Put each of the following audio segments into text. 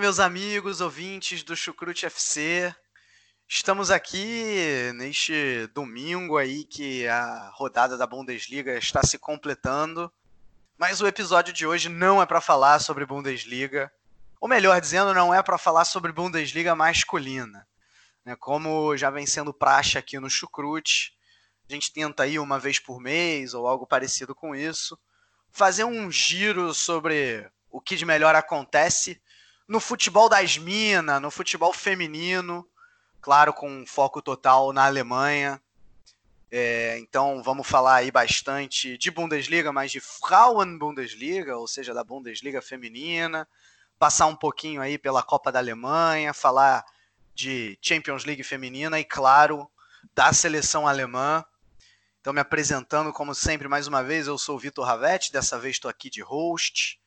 Meus amigos, ouvintes do Chucrute FC. Estamos aqui neste domingo aí que a rodada da Bundesliga está se completando. Mas o episódio de hoje não é para falar sobre Bundesliga, ou melhor dizendo, não é para falar sobre Bundesliga masculina. Né? Como já vem sendo praxe aqui no Chucrute, a gente tenta aí uma vez por mês ou algo parecido com isso, fazer um giro sobre o que de melhor acontece no futebol das minas, no futebol feminino, claro, com foco total na Alemanha. É, então vamos falar aí bastante de Bundesliga, mas de Frauen Bundesliga, ou seja, da Bundesliga feminina, passar um pouquinho aí pela Copa da Alemanha, falar de Champions League feminina e, claro, da seleção alemã. Então, me apresentando, como sempre, mais uma vez, eu sou o Vitor Ravetti, dessa vez estou aqui de host.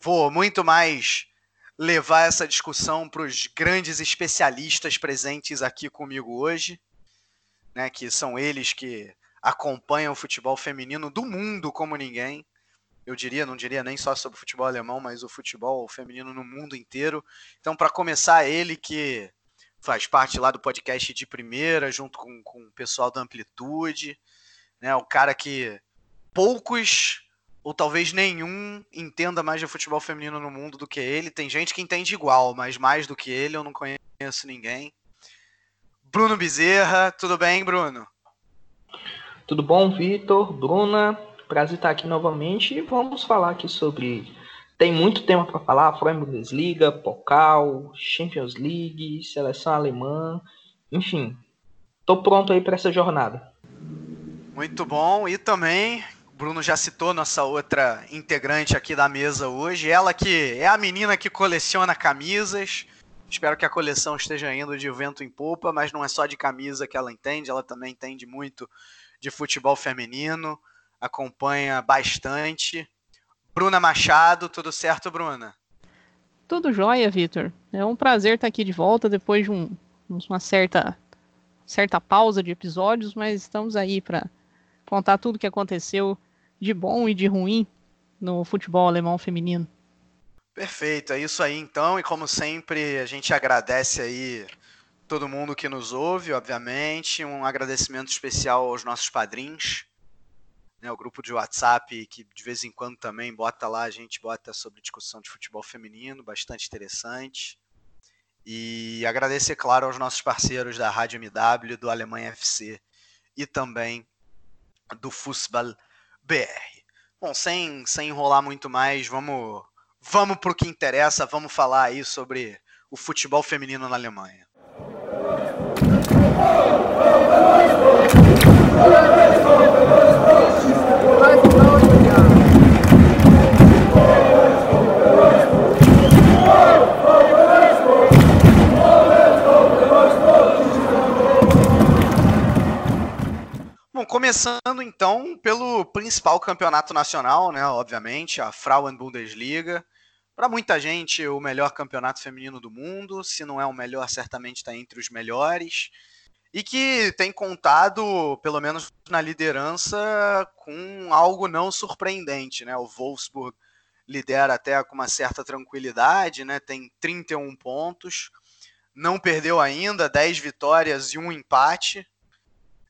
Vou muito mais levar essa discussão para os grandes especialistas presentes aqui comigo hoje, né, que são eles que acompanham o futebol feminino do mundo como ninguém. Eu diria, não diria nem só sobre o futebol alemão, mas o futebol feminino no mundo inteiro. Então, para começar, ele que faz parte lá do podcast de primeira, junto com, com o pessoal da Amplitude, né, o cara que poucos ou talvez nenhum entenda mais de futebol feminino no mundo do que ele. Tem gente que entende igual, mas mais do que ele eu não conheço ninguém. Bruno Bezerra, tudo bem, Bruno? Tudo bom, Vitor, Bruna? Prazer estar aqui novamente e vamos falar aqui sobre. Tem muito tema para falar: Frauen Bundesliga, Pokal, Champions League, seleção alemã, enfim. Tô pronto aí para essa jornada. Muito bom. E também Bruno já citou nossa outra integrante aqui da mesa hoje. Ela que é a menina que coleciona camisas. Espero que a coleção esteja indo de vento em polpa, mas não é só de camisa que ela entende, ela também entende muito de futebol feminino, acompanha bastante. Bruna Machado, tudo certo, Bruna? Tudo jóia, Vitor. É um prazer estar aqui de volta depois de um, uma certa, certa pausa de episódios, mas estamos aí para contar tudo o que aconteceu de bom e de ruim no futebol alemão feminino. Perfeito, é isso aí então, e como sempre, a gente agradece aí todo mundo que nos ouve, obviamente, um agradecimento especial aos nossos padrinhos, né, o grupo de WhatsApp que de vez em quando também bota lá, a gente bota sobre discussão de futebol feminino, bastante interessante. E agradecer, claro, aos nossos parceiros da Rádio MW, do Alemanha FC e também do Fußball BR. Bom, sem, sem enrolar muito mais, vamos, vamos para o que interessa, vamos falar aí sobre o futebol feminino na Alemanha. Começando então pelo principal campeonato nacional, né? Obviamente, a Frauen Bundesliga. Para muita gente, o melhor campeonato feminino do mundo. Se não é o melhor, certamente está entre os melhores. E que tem contado, pelo menos na liderança, com algo não surpreendente, né? O Wolfsburg lidera até com uma certa tranquilidade, né? Tem 31 pontos. Não perdeu ainda, 10 vitórias e um empate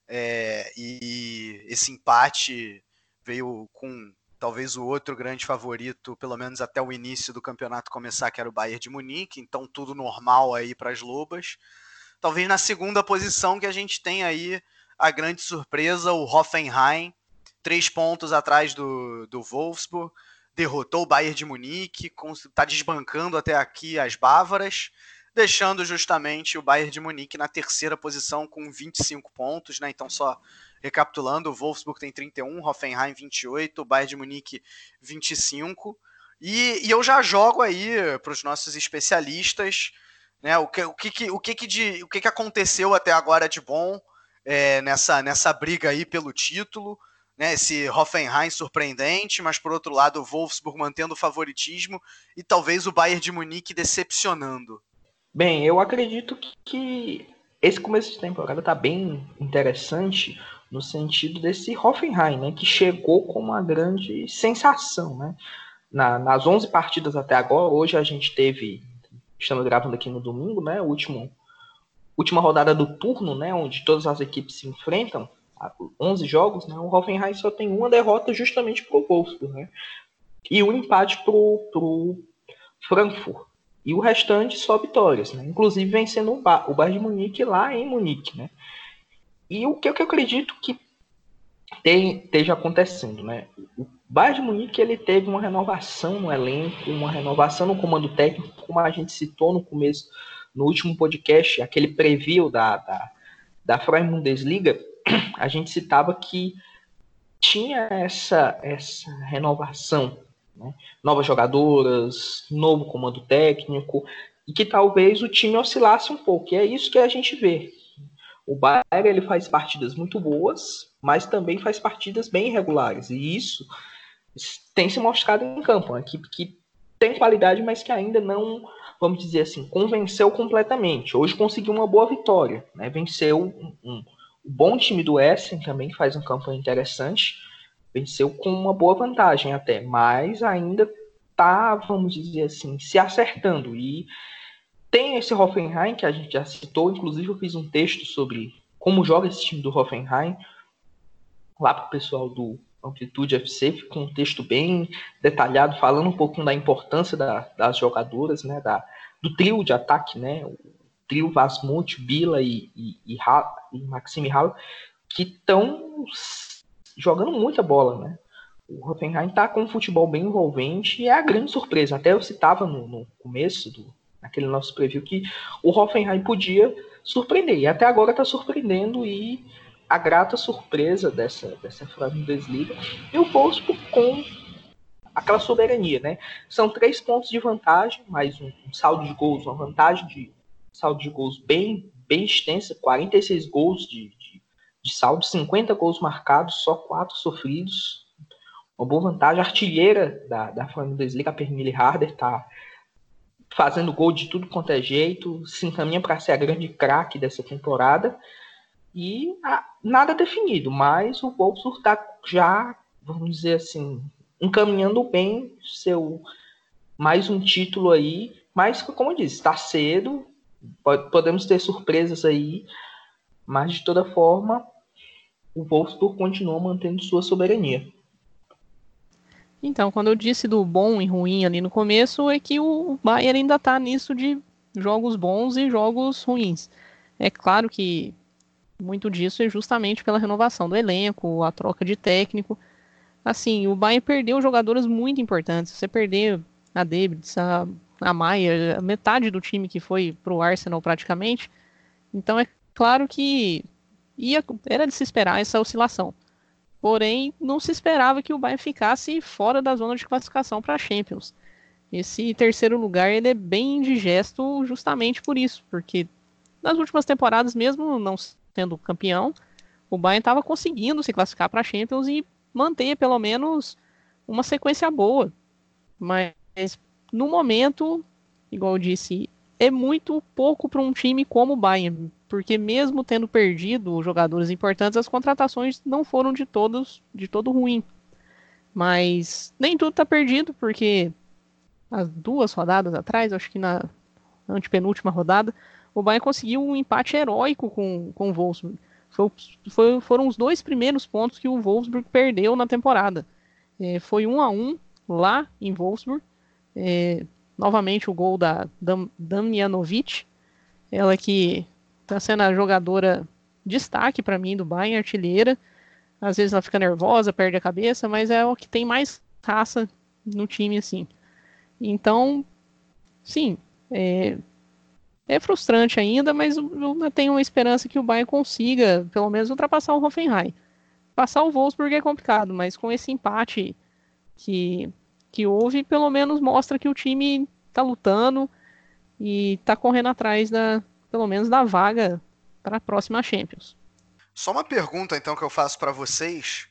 é, e esse empate veio com talvez o outro grande favorito, pelo menos até o início do campeonato começar, que era o Bayern de Munique, então tudo normal aí para as Lobas. Talvez na segunda posição que a gente tem aí a grande surpresa, o Hoffenheim, três pontos atrás do, do Wolfsburg, derrotou o Bayern de Munique, está desbancando até aqui as bávaras, deixando justamente o Bayern de Munique na terceira posição com 25 pontos, né? Então só recapitulando, o Wolfsburg tem 31, Hoffenheim 28, o Bayern de Munique 25. E, e eu já jogo aí para os nossos especialistas né, o, que, o, que, o, que, de, o que, que aconteceu até agora de bom é, nessa, nessa briga aí pelo título. Né, esse Hoffenheim surpreendente, mas por outro lado o Wolfsburg mantendo o favoritismo e talvez o Bayern de Munique decepcionando. Bem, eu acredito que esse começo de temporada está bem interessante no sentido desse Hoffenheim, né, que chegou com uma grande sensação, né? Na, nas 11 partidas até agora, hoje a gente teve, estamos gravando aqui no domingo, né, último última rodada do turno, né, onde todas as equipes se enfrentam, 11 jogos, né, o Hoffenheim só tem uma derrota justamente pro Wolfsburg, né? E um empate pro, pro Frankfurt. E o restante só vitórias, né? Inclusive vencendo o, ba o Bayern de Munique lá em Munique, né? E o que, eu acredito que tem, esteja acontecendo, né? O Bayern de Munique ele teve uma renovação no elenco, uma renovação no comando técnico, como a gente citou no começo, no último podcast, aquele preview da, da, da Freie Bundesliga, a gente citava que tinha essa, essa renovação, né? novas jogadoras, novo comando técnico, e que talvez o time oscilasse um pouco. E é isso que a gente vê. O Bayern ele faz partidas muito boas, mas também faz partidas bem irregulares. E isso tem se mostrado em campo. Uma equipe que tem qualidade, mas que ainda não, vamos dizer assim, convenceu completamente. Hoje conseguiu uma boa vitória. Né? Venceu um, um, bom time do Essen, também faz um campanha interessante. Venceu com uma boa vantagem até, mas ainda tá, vamos dizer assim, se acertando. E tem esse Hoffenheim, que a gente já citou, inclusive eu fiz um texto sobre como joga esse time do Hoffenheim, lá para o pessoal do Amplitude FC, ficou um texto bem detalhado, falando um pouquinho da importância da, das jogadoras, né, da, do trio de ataque, né, o trio Vasmut, Bila e, e, e, e Maxime Hall, que estão jogando muita bola, né. O Hoffenheim está com um futebol bem envolvente e é a grande surpresa. Até eu citava no, no começo do, naquele nosso preview, que o Hoffenheim podia surpreender. E até agora está surpreendendo e a grata surpresa dessa, dessa Bundesliga e o Wolfsburg com aquela soberania, né? São três pontos de vantagem, mais um, um saldo de gols, uma vantagem de saldo de gols bem, bem extensa, 46 gols de, de, saldo, 50 gols marcados, só quatro sofridos. Uma boa vantagem. A artilheira da, da Bundesliga, a Pernille Harder, está fazendo gol de tudo quanto é jeito, se encaminha para ser a grande craque dessa temporada. E a, nada definido, mas o Wolfsburg está já, vamos dizer assim, encaminhando bem seu mais um título aí. Mas, como eu disse, está cedo, pode, podemos ter surpresas aí, mas de toda forma, o Wolfsburg continua mantendo sua soberania. Então, quando eu disse do bom e ruim ali no começo, é que o Bayern ainda está nisso de jogos bons e jogos ruins. É claro que muito disso é justamente pela renovação do elenco, a troca de técnico. Assim, o Bayern perdeu jogadoras muito importantes. Você perder a Debritz, a, a Maia, metade do time que foi para o Arsenal praticamente. Então é claro que ia, era de se esperar essa oscilação. Porém, não se esperava que o Bayern ficasse fora da zona de classificação para a Champions. Esse terceiro lugar ele é bem indigesto justamente por isso, porque nas últimas temporadas, mesmo não sendo campeão, o Bayern estava conseguindo se classificar para a Champions e manter pelo menos uma sequência boa. Mas no momento, igual eu disse, é muito pouco para um time como o Bayern, porque mesmo tendo perdido jogadores importantes, as contratações não foram de todos de todo ruim. Mas nem tudo está perdido, porque as duas rodadas atrás, acho que na antepenúltima rodada, o Bayern conseguiu um empate heróico com, com o Wolfsburg. Foi, foi, foram os dois primeiros pontos que o Wolfsburg perdeu na temporada. É, foi um a um lá em Wolfsburg. É, novamente o gol da Dam, Damjanovic, ela que tá sendo a jogadora destaque para mim do Bayern, artilheira. Às vezes ela fica nervosa, perde a cabeça, mas é o que tem mais raça no time, assim. Então, sim, é, é frustrante ainda, mas eu tenho uma esperança que o Bayern consiga, pelo menos, ultrapassar o Hoffenheim. passar o Wolfsburg é complicado, mas com esse empate que, que houve, pelo menos mostra que o time está lutando e está correndo atrás da, pelo menos da vaga para a próxima Champions. Só uma pergunta então que eu faço para vocês.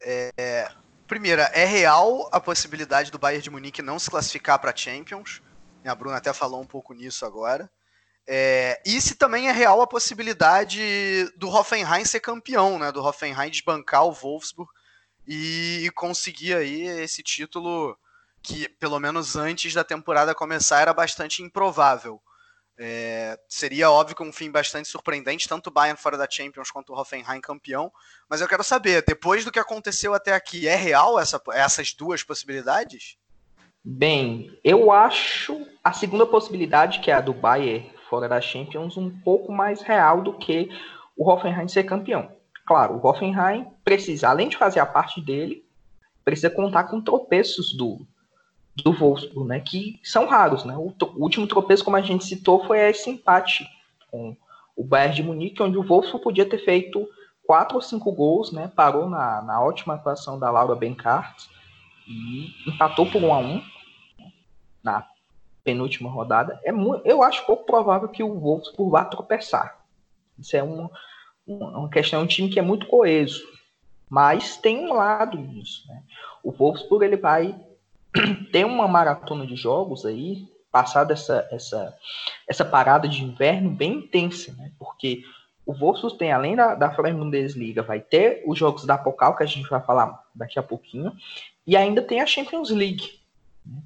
É, primeira, é real a possibilidade do Bayern de Munique não se classificar para Champions? A Bruna até falou um pouco nisso agora. É, e se também é real a possibilidade do Hoffenheim ser campeão, né? Do Hoffenheim desbancar o Wolfsburg e, e conseguir aí esse título que, pelo menos antes da temporada começar, era bastante improvável. É, seria óbvio que um fim bastante surpreendente, tanto o Bayern fora da Champions quanto o Hoffenheim campeão. Mas eu quero saber, depois do que aconteceu até aqui, é real essa, essas duas possibilidades? Bem, eu acho a segunda possibilidade, que é a do Bayern fora da Champions, um pouco mais real do que o Hoffenheim ser campeão. Claro, o Hoffenheim precisa, além de fazer a parte dele, precisa contar com tropeços do, do Wolfsburg, né, que são raros. Né? O, o, último tropeço, como a gente citou, foi esse empate com o Bayern de Munique, onde o Wolfsburg podia ter feito quatro ou cinco gols, né, parou na, na ótima atuação da Laura Benkart e empatou por um a um na penúltima rodada. É muito, eu acho pouco provável que o Wolfsburg vá tropeçar. Isso é uma, uma questão, é um time que é muito coeso, mas tem um lado nisso. Né? O Wolfsburg ele vai tem uma maratona de jogos aí, passada essa, essa, essa parada de inverno bem intensa, né? Porque o Wolfsburg tem, além da, da Bundesliga, vai ter os jogos da Pokal, que a gente vai falar daqui a pouquinho, e ainda tem a Champions League. Né?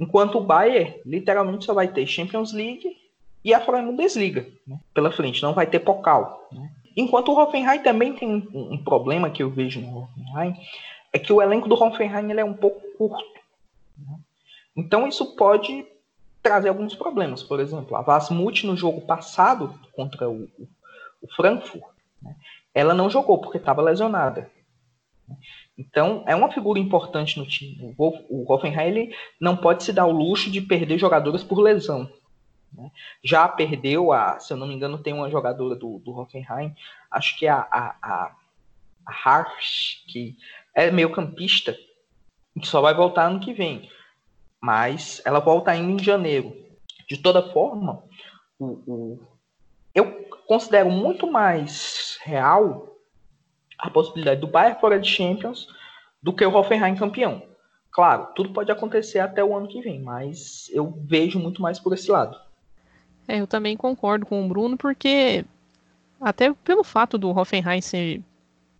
Enquanto o Bayern, literalmente, só vai ter Champions League e a Bundesliga né? pela frente, não vai ter Pokal. Né? Enquanto o Hoffenheim também tem um, um, problema que eu vejo no Hoffenheim, é que o elenco do Hoffenheim ele é um pouco curto. Então isso pode trazer alguns problemas. Por exemplo, a Vasmut no jogo passado contra o, o Frankfurt, né, ela não jogou porque estava lesionada. Então é uma figura importante no time. O, o Hoffenheim ele não pode se dar o luxo de perder jogadores por lesão. Né? Já perdeu a, se eu não me engano, tem uma jogadora do, do Hoffenheim, acho que é a, a, a, a Harsh, que é meio campista, que só vai voltar ano que vem. Mas ela volta ainda em janeiro. De toda forma, o, o, eu considero muito mais real a possibilidade do Bayern fora de Champions do que o Hoffenheim campeão. Claro, tudo pode acontecer até o ano que vem, mas eu vejo muito mais por esse lado. É, eu também concordo com o Bruno, porque até pelo fato do Hoffenheim ser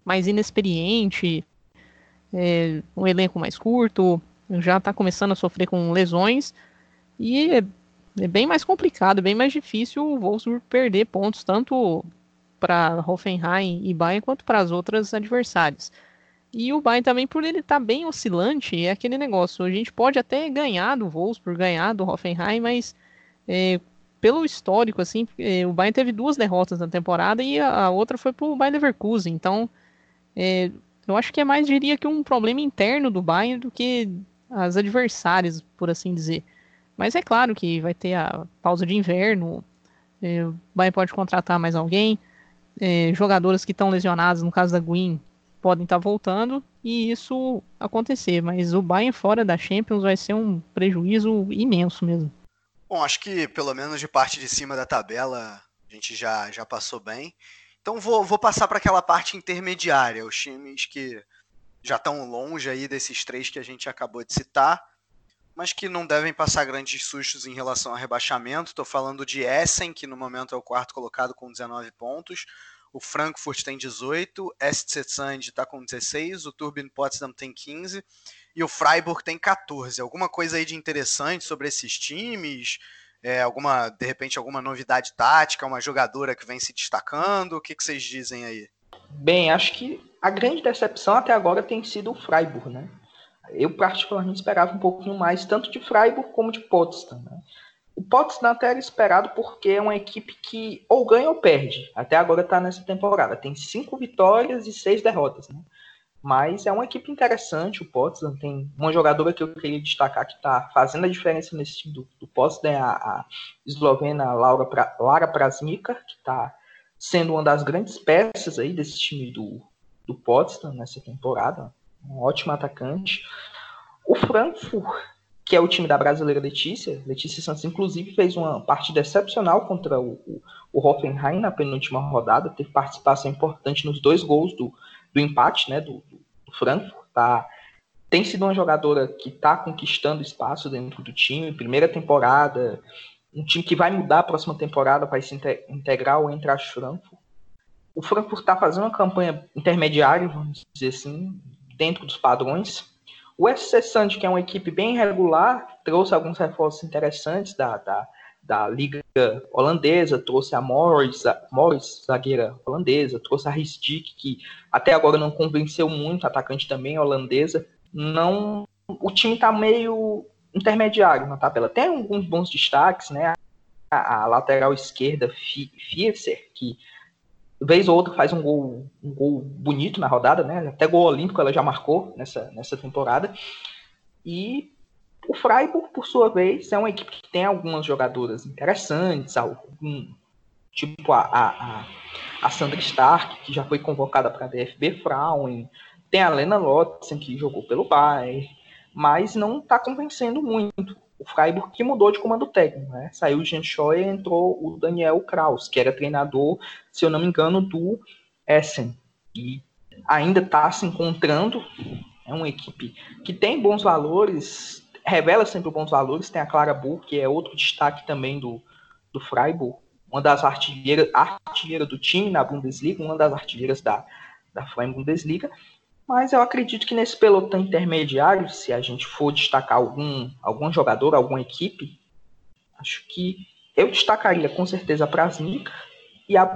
mais inexperiente, é, um elenco mais curto, já está começando a sofrer com lesões e é, é, bem mais complicado, bem mais difícil o Wolfsburg perder pontos tanto para Hoffenheim e Bayern quanto para as outras adversárias. E o Bayern também, por ele estar tá bem oscilante, é aquele negócio. A gente pode até ganhar do Wolfsburg, ganhar do Hoffenheim, mas é, pelo histórico, assim, é, o Bayern teve duas derrotas na temporada e a, a outra foi para o Bayern Leverkusen. Então, é, eu acho que é mais, diria que um problema interno do Bayern do que as adversárias, por assim dizer. Mas é claro que vai ter a pausa de inverno, é, o Bayern pode contratar mais alguém, é, jogadoras que estão lesionadas, no caso da Gwyn, podem estar tá voltando e isso acontecer, mas o Bayern fora da Champions vai ser um prejuízo imenso mesmo. Bom, acho que pelo menos de parte de cima da tabela a gente já, já passou bem. Então vou, vou passar para aquela parte intermediária, os times que já estão longe aí desses três que a gente acabou de citar, mas que não devem passar grandes sustos em relação ao rebaixamento. Estou falando de Essen, que no momento é o quarto colocado com 19 pontos. O Frankfurt tem 18, SC Sand está com 16, o Turbine Potsdam tem 15 e o Freiburg tem 14. Alguma coisa aí de interessante sobre esses times? É, alguma, de repente, alguma novidade tática, uma jogadora que vem se destacando? O que, que vocês dizem aí? Bem, acho que a grande decepção até agora tem sido o Freiburg, né? Eu particularmente esperava um pouquinho mais, tanto de Freiburg como de Potsdam. Né? O Potsdam até era esperado porque é uma equipe que ou ganha ou perde. Até agora está nessa temporada. Tem cinco vitórias e seis derrotas. Né? Mas é uma equipe interessante, o Potsdam. Tem uma jogadora que eu queria destacar que está fazendo a diferença nesse time do, do Potsdam, é a, a eslovena Laura pra, Lara Prasnica, que está sendo uma das grandes peças aí desse time do, do Potsdam nessa temporada, um ótimo atacante. O Frankfurt, que é o time da brasileira Letícia, Letícia Santos, inclusive, fez uma partida excepcional contra o, o, o Hoffenheim na penúltima rodada, teve participação importante nos dois gols do, do empate né, do, do Frankfurt. Tá? Tem sido uma jogadora que está conquistando espaço dentro do time, primeira temporada, um time que vai mudar a próxima temporada, vai se integrar ao Eintracht Frankfurt. O Frankfurt está fazendo uma campanha intermediária, vamos dizer assim, dentro dos padrões. O SC Sand, que é uma equipe bem regular, trouxe alguns reforços interessantes da, da, da Liga Holandesa, trouxe a Morris, a Morris, zagueira holandesa, trouxe a Ristic, que até agora não convenceu muito, atacante também holandesa. Não, o time está meio intermediário na tabela. Tem alguns bons destaques, né? A, a lateral esquerda, Fiercer, que vez ou outra faz um gol, um gol bonito na rodada, né? Até gol olímpico ela já marcou nessa, nessa temporada. E o Freiburg, por sua vez, é uma equipe que tem algumas jogadoras interessantes, algum, tipo a, a, a Sandra Stark, que já foi convocada para a DFB Frauen, tem a Lena Lotzen, que jogou pelo Bayern, mas não está convencendo muito. O Freiburg que mudou de comando técnico, né? Saiu o Jean Scheuer e entrou o Daniel Kraus, que era treinador, se eu não me engano, do Essen. E ainda está se encontrando. É uma equipe que tem bons valores, revela sempre bons valores. Tem a Clara Bull, que é outro destaque também do, do Freiburg, uma das artilheiras, artilheira do time na Bundesliga, uma das artilheiras da, da Freiburg Bundesliga. Mas eu acredito que nesse pelotão intermediário, se a gente for destacar algum, algum jogador, alguma equipe, acho que eu destacaria com certeza a Prasnica e a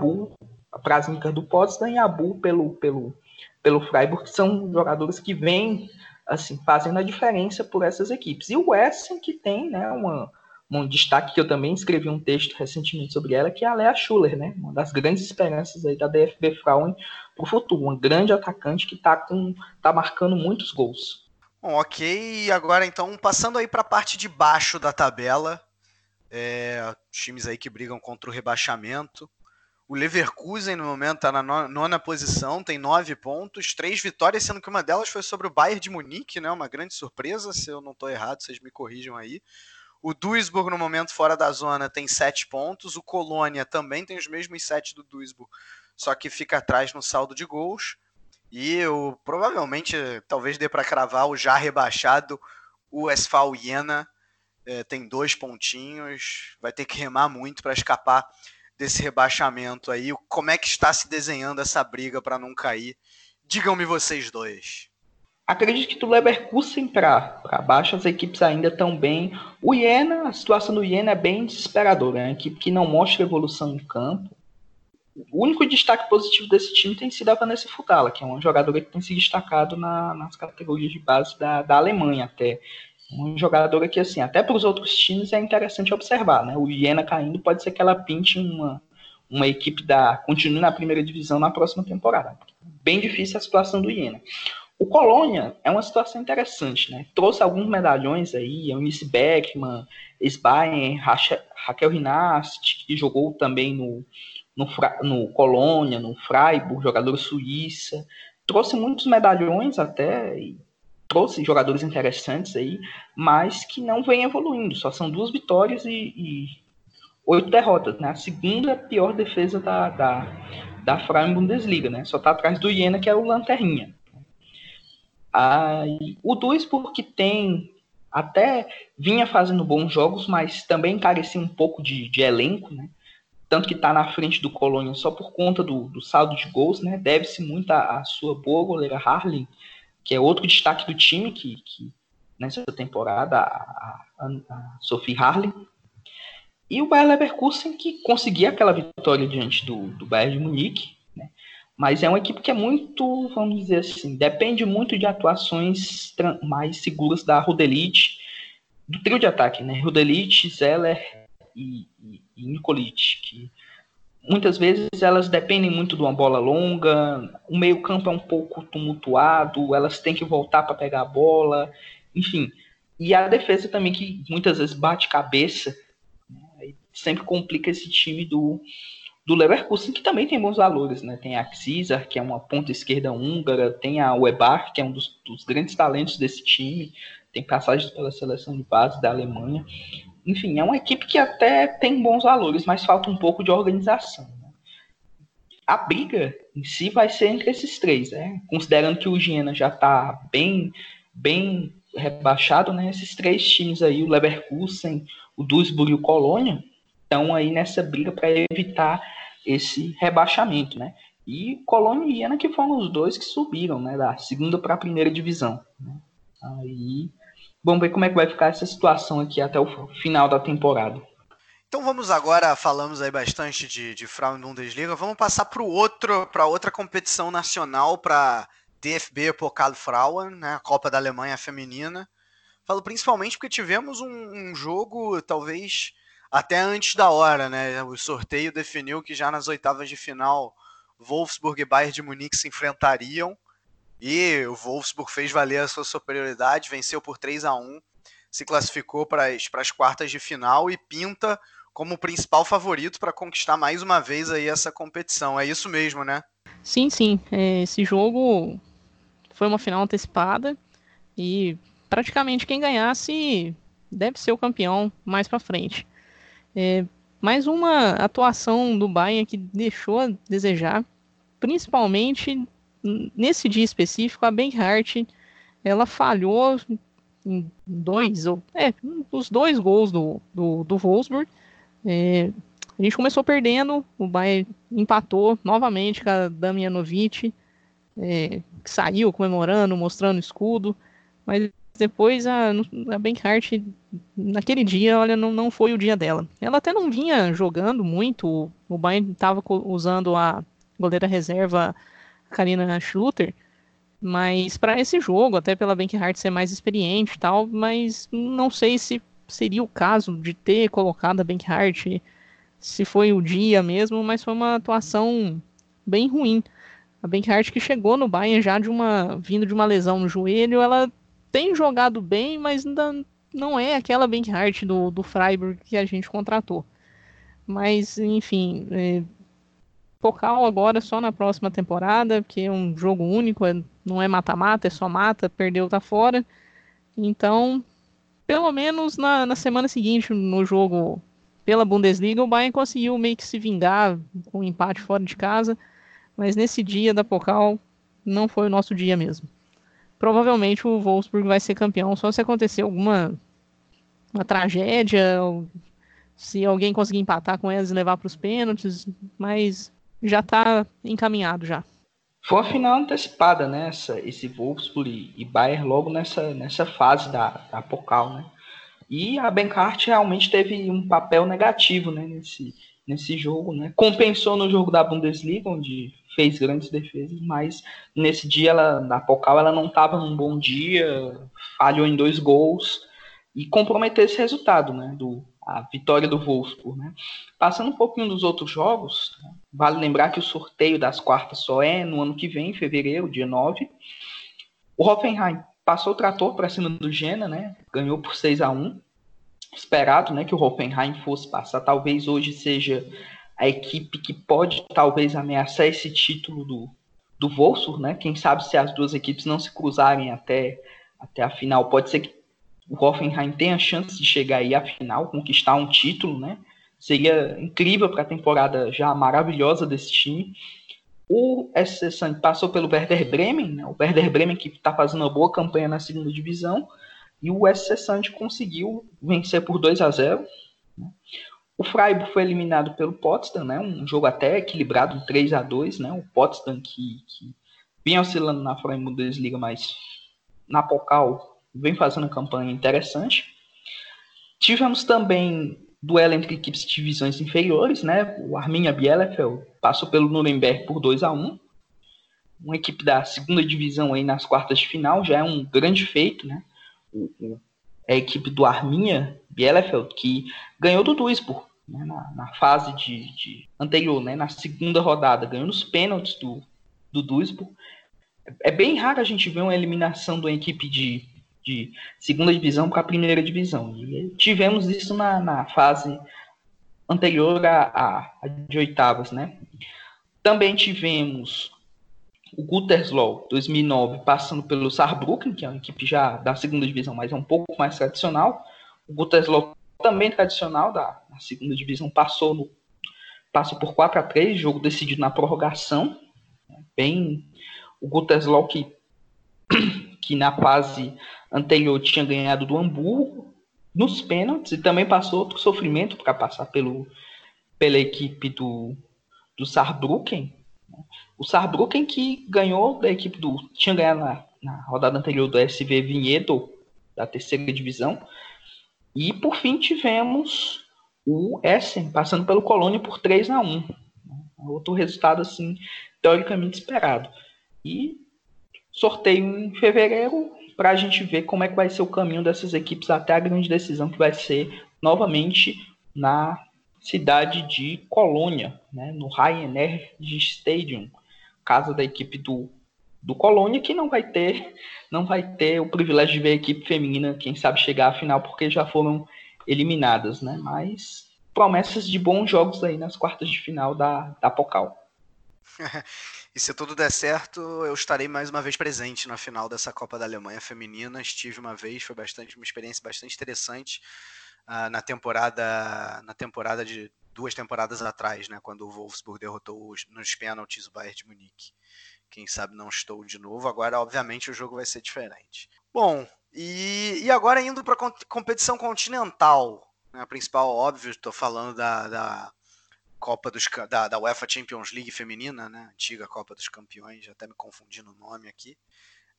a Prasnica do Potsdam e a pelo, pelo, pelo Freiburg, que são jogadores que vêm assim, fazendo a diferença por essas equipes. E o Essen, que tem né, uma, um destaque que eu também escrevi um texto recentemente sobre ela, que é a Lea Schuller, né? Uma das grandes esperanças aí da DFB Frauen para o futuro, um grande atacante que está tá marcando muitos gols. Bom, ok. Agora então passando aí para a parte de baixo da tabela, é, times aí que brigam contra o rebaixamento. O Leverkusen no momento está na nona posição, tem nove pontos, três vitórias, sendo que uma delas foi sobre o Bayern de Munique, né? Uma grande surpresa, se eu não estou errado, vocês me corrijam aí. O Duisburg, no momento fora da zona, tem sete pontos. O Colônia também tem os mesmos sete do Duisburg, só que fica atrás no saldo de gols. E eu provavelmente, talvez dê para cravar o já rebaixado, o Esfal Iena é, tem dois pontinhos, vai ter que remar muito para escapar desse rebaixamento aí. Como é que está se desenhando essa briga para não cair? Digam-me vocês dois. Acredito que do Leverkusen para baixo as equipes ainda estão bem. O Iena, a situação do Iena é bem desesperadora, é uma equipe que não mostra evolução em campo. O único destaque positivo desse time tem sido a Vanessa Fugala, que é uma jogadora que tem se destacado na, nas categorias de base da, da Alemanha até. Uma jogadora que, assim, até para os outros times é interessante observar, né? O Iena caindo pode ser que ela pinte uma, uma equipe da. continue na primeira divisão na próxima temporada. Bem difícil a situação do Iena. O Colônia é uma situação interessante, né? Trouxe alguns medalhões aí, Eunice Beckman, Sbaen, Raquel Rinast, que jogou também no, no, no Colônia, no Freiburg, jogador suíça. Trouxe muitos medalhões até, trouxe jogadores interessantes aí, mas que não vem evoluindo. Só são duas vitórias e, e oito derrotas, né? A segunda pior defesa da, da, da Freiburg Bundesliga, né? Só tá atrás do Iena, que é o Lanterninha. Aí, o Duisburg que tem até vinha fazendo bons jogos, mas também carecia um pouco de, de elenco, né? Tanto que está na frente do Colônia só por conta do, do saldo de gols, né? Deve-se muito à, sua boa goleira Harley, que é outro destaque do time que, que nessa temporada, a, a, a Sophie Harley. E o Bayer Leverkusen que conseguia aquela vitória diante do, do Bayern de Munique, mas é uma equipe que é muito, vamos dizer assim, depende muito de atuações mais seguras da Rudelite, do trio de ataque, né? Rudelite, Zeller e, e, e que muitas vezes elas dependem muito de uma bola longa, o meio-campo é um pouco tumultuado, elas têm que voltar para pegar a bola, enfim. E a defesa também, que muitas vezes bate cabeça, né? sempre complica esse time do, do Leverkusen, que também tem bons valores, né? Tem a Cisar, que é uma ponta esquerda húngara, tem a Webar, que é um dos, dos, grandes talentos desse time, tem passagens pela seleção de base da Alemanha. Enfim, é uma equipe que até tem bons valores, mas falta um pouco de organização. Né? A briga em si vai ser entre esses três, né? Considerando que o Jena já está bem, bem rebaixado, né? Esses três times aí, o Leverkusen, o Duisburg e o Colônia, estão aí nessa briga para evitar esse rebaixamento, né? E Colônia e Iena que foram os dois que subiram, né, da segunda para a primeira divisão. Né? Aí vamos ver como é que vai ficar essa situação aqui até o final da temporada. Então vamos agora, falamos aí bastante de, de Frauen Bundesliga, vamos passar para outro, para outra competição nacional, para DFB Pokal Frauen, né, a Copa da Alemanha Feminina. Falo principalmente porque tivemos um, um jogo talvez até antes da hora, né? O sorteio definiu que já nas oitavas de final Wolfsburg e Bayern de Munique se enfrentariam e o Wolfsburg fez valer a sua superioridade, venceu por 3 a 1 se classificou para as quartas de final e pinta como o principal favorito para conquistar mais uma vez aí essa competição. É isso mesmo, né? Sim, sim. É, esse jogo foi uma final antecipada e praticamente quem ganhasse deve ser o campeão mais para frente. É, mais uma atuação do Bayern que deixou a desejar, principalmente nesse dia específico, a Benhart, ela falhou em dois, ou, é, os dois gols do, do, do Wolfsburg. É, a gente começou perdendo, o Bayern empatou novamente com a Damianovic, é, que saiu comemorando, mostrando escudo, mas depois a, a Benhart, naquele dia, olha, não, não foi o dia dela. Ela até não vinha jogando muito, o Bayern estava usando a goleira reserva Karina Schluter, mas para esse jogo, até pela Benhart ser mais experiente e tal, mas não sei se seria o caso de ter colocado a Benhart, se foi o dia mesmo, mas foi uma atuação bem ruim. A Benhart que chegou no Bayern já de uma vindo de uma lesão no joelho, ela tem jogado bem, mas ainda não é aquela Benhart do, do Freiburg que a gente contratou. Mas, enfim, Pokal agora só na próxima temporada, porque é um jogo único, é, não é mata-mata, é só mata, perdeu, tá fora. Então, pelo menos na, na semana seguinte, no jogo pela Bundesliga, o Bayern conseguiu meio que se vingar com um empate fora de casa, mas nesse dia da Pokal não foi o nosso dia mesmo provavelmente o Wolfsburg vai ser campeão só se acontecer alguma uma tragédia, se alguém conseguir empatar com eles e levar para os pênaltis, mas já está encaminhado já. Foi a final antecipada, né? Essa, esse Wolfsburg e Bayern logo nessa, nessa fase da, da Pokal, né? E a Benkart realmente teve um papel negativo né, nesse, nesse jogo, né? Compensou no jogo da Bundesliga, onde fez grandes defesas, mas nesse dia ela, na Pocal ela não estava num bom dia, falhou em dois gols e comprometeu esse resultado, né, do a vitória do Wolfsburg, né? Passando um pouquinho dos outros jogos, vale lembrar que o sorteio das quartas só é no ano que vem, em fevereiro, dia 9. O Hoffenheim passou o trator para cima do Jena, né? Ganhou por 6 a 1 esperado né, que o Hoffenheim fosse passar. Talvez hoje seja a equipe que pode talvez ameaçar esse título do, do Wolfsburg, né? Quem sabe se as duas equipes não se cruzarem até, até a final, pode ser que o Hoffenheim tenha chance de chegar aí à final, conquistar um título, né? Seria incrível para a temporada já maravilhosa desse time. O SC passou pelo Werder Bremen, né? o Werder Bremen que está fazendo uma boa campanha na segunda divisão, e o SC Sand conseguiu vencer por 2 a 0. Né? O Freiburg foi eliminado pelo Potsdam, né? um jogo até equilibrado, 3 a 2 né? o Potsdam que, que vinha oscilando na Bundesliga, mas na Pokal vem fazendo uma campanha interessante. Tivemos também duelo entre equipes de divisões inferiores, né? O Arminia Bielefeld passou pelo Nuremberg por 2 a 1 Uma equipe da segunda divisão aí nas quartas de final já é um grande feito, né? o, o, a equipe do Arminia Bielefeld, que ganhou do Duisburg né, na, na, fase de, de, anterior, né, na segunda rodada, ganhou nos pênaltis do, do Duisburg. É bem raro a gente ver uma eliminação de uma equipe de, de segunda divisão para a primeira divisão. E tivemos isso na, na fase anterior à, de oitavas, né? Também tivemos o Gütersloh 2009 passando pelo Saarbrücken, que é uma equipe já da segunda divisão, mas é um pouco mais tradicional. O Gütersloh também tradicional da, da segunda divisão passou no passou por 4 a 3 jogo decidido na prorrogação. Bem, o Gütersloh que, que na fase anterior tinha ganhado do Hamburgo nos pênaltis e também passou outro sofrimento para passar pelo, pela equipe do, do Saarbrücken. O Saarbrücken que ganhou da equipe do. tinha ganhado na, na rodada anterior do SV Vinhedo, da terceira divisão. E por fim tivemos o Essen passando pelo Colônia por 3 a 1 Outro resultado, assim, teoricamente esperado. E sorteio em fevereiro para a gente ver como é que vai ser o caminho dessas equipes até a grande decisão que vai ser novamente na cidade de Colônia, né, no Rhein-Energy Stadium, casa da equipe do, do Colônia, que não vai ter não vai ter o privilégio de ver a equipe feminina, quem sabe chegar à final, porque já foram eliminadas, né? Mas promessas de bons jogos aí nas quartas de final da, da Pocal. e se tudo der certo, eu estarei mais uma vez presente na final dessa Copa da Alemanha feminina. Estive uma vez, foi bastante uma experiência bastante interessante uh, na temporada na temporada de duas temporadas atrás, né, quando o Wolfsburg derrotou os, nos pênaltis o Bayern de Munique. Quem sabe não estou de novo. Agora, obviamente, o jogo vai ser diferente. Bom, e, e agora indo para a competição continental. Né, a principal, óbvio, estou falando da, da Copa dos da, da, UEFA Champions League feminina, né? Antiga Copa dos Campeões, até me confundi no nome aqui.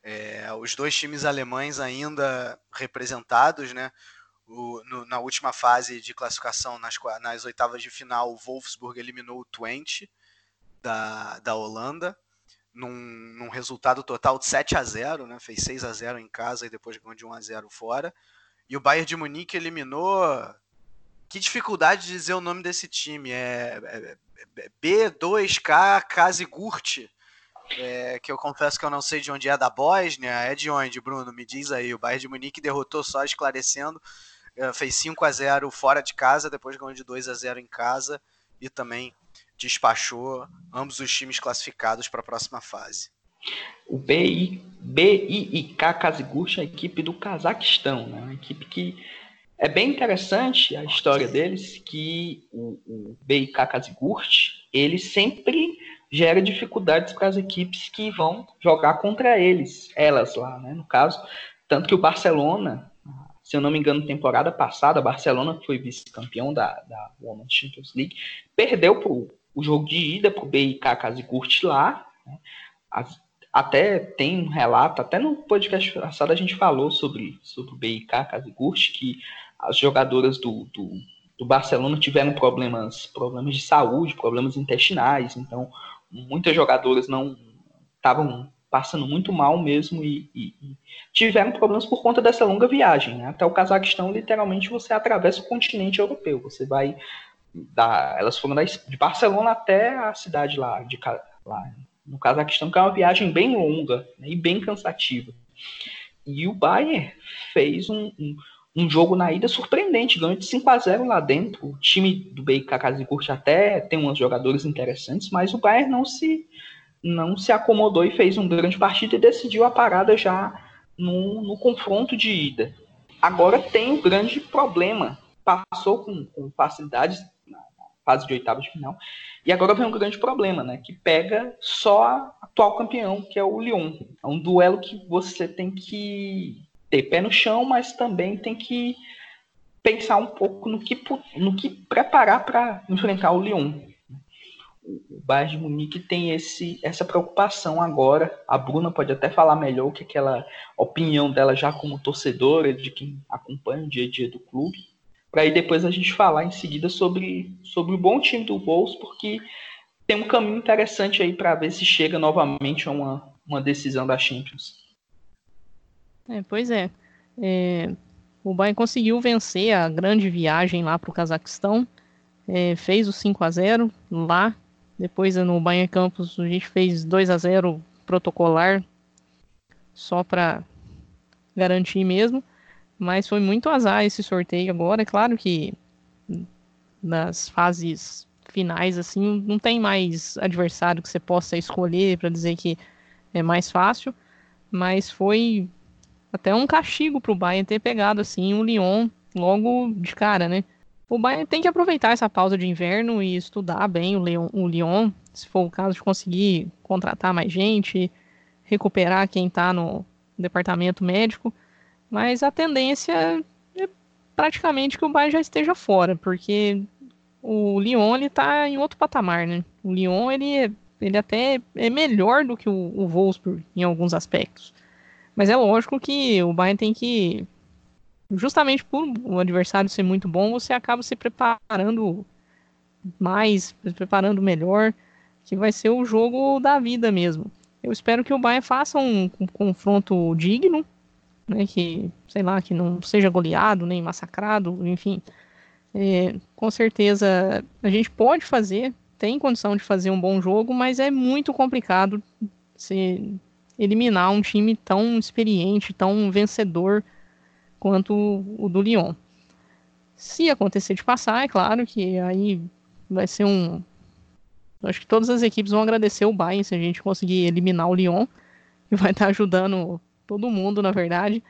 É, os dois times alemães ainda representados, né? O, no, na última fase de classificação, nas, nas oitavas de final, o Wolfsburg eliminou o Twente da, da Holanda, num, num, resultado total de 7 a 0 né? Fez 6 a 0 em casa e depois ganhou de 1 a 0 fora. E o Bayern de Munique eliminou. Que dificuldade de dizer o nome desse time. É, é, é B2K Kazigurt. É, que eu confesso que eu não sei de onde é da Bósnia. É de onde, Bruno? Me diz aí. O Bayern de Munique derrotou só esclarecendo eh, fez 5 a 0 fora de casa, depois ganhou de 2 a 0 em casa e também despachou ambos os times classificados para a próxima fase. O BI, BIIK Kazigush é a equipe do Cazaquistão, né? uma equipe que é bem interessante a história deles, que o, o BIK Kazigurt, ele sempre gera dificuldades para as equipes que vão jogar contra eles, elas lá, né? no caso, tanto que o Barcelona se eu não me engano, temporada passada, Barcelona, que foi vice-campeão da, da Women's Champions League, perdeu pro, o jogo de ida para o BIK Kazigurt lá. Né? As, até tem um relato, até no podcast passado a gente falou sobre, sobre o BIK Kazigurt, que as jogadoras do, do, do Barcelona tiveram problemas, problemas de saúde, problemas intestinais, então muitas jogadoras não estavam passando muito mal mesmo e, e, e, tiveram problemas por conta dessa longa viagem. Né? Até o Cazaquistão, literalmente, você atravessa o continente europeu. Você vai da, elas foram da, de Barcelona até a cidade lá, de, lá no Cazaquistão, que é uma viagem bem longa né, e bem cansativa. E o Bayern fez um, um, um, jogo na ida surpreendente, ganhou de 5 a 0 lá dentro. O time do BIK Kazikurt até tem uns jogadores interessantes, mas o Bayern não se não se acomodou e fez um grande partido e decidiu a parada já no, no confronto de ida. Agora tem um grande problema. Passou com, com facilidades fase de oitavas de final. E agora vem um grande problema, né? Que pega só a atual campeão, que é o Lyon. É um duelo que você tem que ter pé no chão, mas também tem que pensar um pouco no que, no que preparar para enfrentar o Lyon o Bayern de Munique tem esse, essa preocupação agora. A Bruna pode até falar melhor o que é aquela opinião dela já como torcedora, de quem acompanha o dia a dia do clube. Para aí depois a gente falar em seguida sobre, sobre o bom time do Wolves, porque tem um caminho interessante aí para ver se chega novamente a uma, uma decisão da Champions. É, pois é. é. O Bayern conseguiu vencer a grande viagem lá para o Cazaquistão. É, fez o 5 a 0 lá depois no Banha Campos a gente fez 2 a 0 protocolar só para garantir mesmo, mas foi muito azar esse sorteio agora, é claro que nas fases finais, assim, não tem mais adversário que você possa escolher para dizer que é mais fácil, mas foi até um castigo para o Bayern ter pegado assim o Lyon logo de cara, né? O Bayern tem que aproveitar essa pausa de inverno e estudar bem o, Leon, o Lyon, se for o caso de conseguir contratar mais gente, recuperar quem está no departamento médico, mas a tendência é praticamente que o Bayern já esteja fora, porque o Lyon ele tá em outro patamar, né? O Lyon ele, é, ele até é melhor do que o, o Wolfsburg em alguns aspectos. Mas é lógico que o Bayern tem que justamente por o adversário ser muito bom, você acaba se preparando mais, se preparando melhor, que vai ser o jogo da vida mesmo. Eu espero que o Bayern faça um, um confronto digno, né, que, sei lá, que não seja goleado, nem massacrado, enfim. É, com certeza a gente pode fazer, tem condição de fazer um bom jogo, mas é muito complicado se eliminar um time tão experiente, tão vencedor quanto o do Lyon. Se acontecer de passar, é claro que aí vai ser um. Acho que todas as equipes vão agradecer o Bayern se a gente conseguir eliminar o Lyon, que vai estar ajudando todo mundo, na verdade.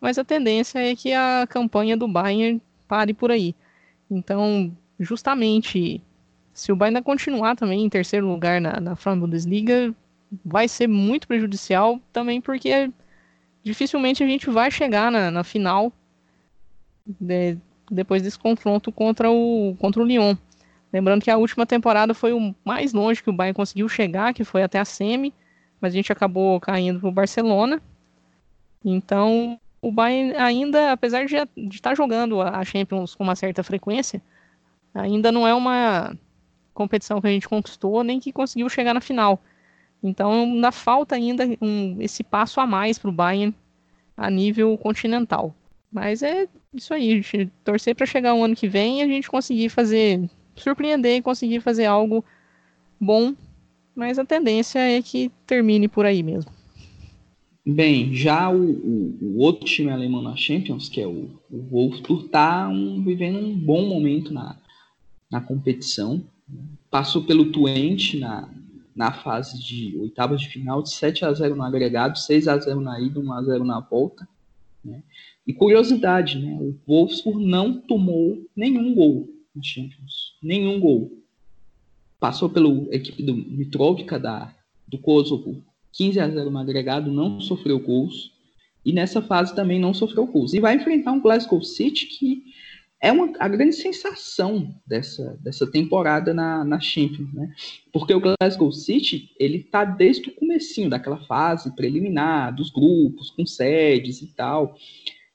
Mas a tendência é que a campanha do Bayern pare por aí. Então, justamente, se o Bayern continuar também em terceiro lugar na, na Bundesliga, vai ser muito prejudicial também porque dificilmente a gente vai chegar na, na final de, depois desse confronto contra o, contra o Lyon. Lembrando que a última temporada foi o mais longe que o Bayern conseguiu chegar, que foi até a semi, mas a gente acabou caindo para o Barcelona. Então, o Bayern ainda, apesar de estar tá jogando a Champions com uma certa frequência, ainda não é uma competição que a gente conquistou, nem que conseguiu chegar na final. Então, ainda falta ainda um, esse passo a mais para o Bayern a nível continental. Mas é isso aí, gente torcer para chegar o ano que vem e a gente conseguir fazer, surpreender e conseguir fazer algo bom, mas a tendência é que termine por aí mesmo. Bem, já o, o, o outro time alemão na Champions, que é o, o Wolfsburg, está um, vivendo um bom momento na, na competição. Passou pelo Twente na, na fase de oitavas de final, de 7 a 0 no agregado, 6 a 0 na ida, 1 a 0 na volta. Né? E curiosidade, né? o Wolfsburg não tomou nenhum gol no Champions, nenhum gol. Passou pela equipe do Mitrovica da, do Kosovo, 15 a 0 no agregado, não sofreu gols. E nessa fase também não sofreu gols. E vai enfrentar um Glasgow City que é uma, a grande sensação dessa, dessa temporada na, na Champions, né? Porque o Glasgow City, ele tá desde o comecinho daquela fase preliminar, dos grupos, com sedes e tal.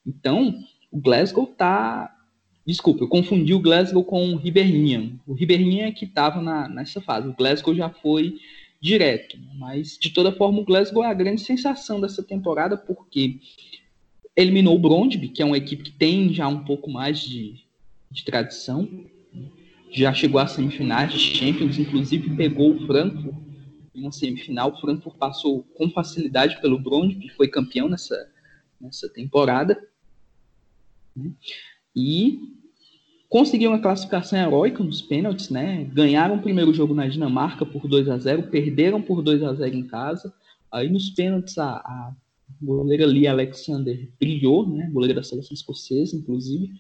Então, o Glasgow tá... Desculpa, eu confundi o Glasgow com o Ribeirinha. O Ribeirinha é que estava nessa fase. O Glasgow já foi direto. Né? Mas, de toda forma, o Glasgow é a grande sensação dessa temporada, porque eliminou o Brondby, que é uma equipe que tem já um pouco mais de, de tradição, já chegou às semifinais de Champions, inclusive pegou o Frankfurt em uma semifinal. O Frankfurt passou com facilidade pelo Brondby, foi campeão nessa, nessa temporada. E conseguiu uma classificação heróica nos pênaltis, né? Ganharam o primeiro jogo na Dinamarca por 2 a 0 perderam por 2 a 0 em casa. Aí nos pênaltis a, a goleira Lee Alexander brilhou, né? Goleira da seleção escocesa, inclusive.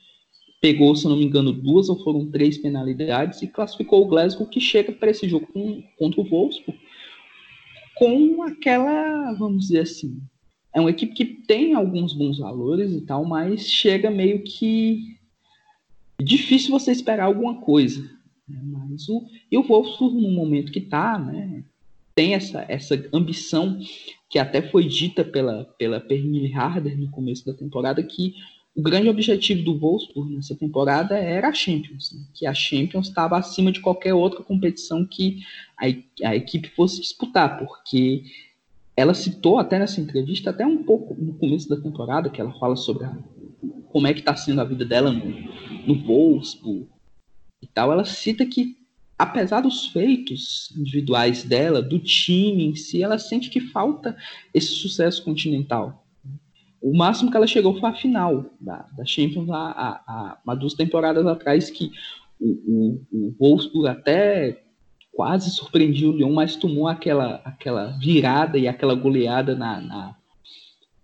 Pegou, se não me engano, duas ou foram três penalidades e classificou o Glasgow, que chega para esse jogo com, contra o Wolfsburg com aquela, vamos dizer assim, é uma equipe que tem alguns bons valores e tal, mas chega meio que difícil você esperar alguma coisa. Né? Mas o, e o Wolfsburg, no momento que está, né, tem essa, essa ambição que até foi dita pela, pela Pernille Harder no começo da temporada, que o grande objetivo do Wolfsburg nessa temporada era a Champions, né? que a Champions estava acima de qualquer outra competição que a, a equipe fosse disputar, porque ela citou até nessa entrevista, até um pouco no começo da temporada, que ela fala sobre a, como é que está sendo a vida dela no, no Wolfsburg e tal, ela cita que apesar dos feitos individuais dela, do time em si, ela sente que falta esse sucesso continental. O máximo que ela chegou foi a final da, da Champions há, há, há duas temporadas atrás, que o, o, o Wolfsburg até quase surpreendiu o Lyon, mas tomou aquela, aquela virada e aquela goleada na, na,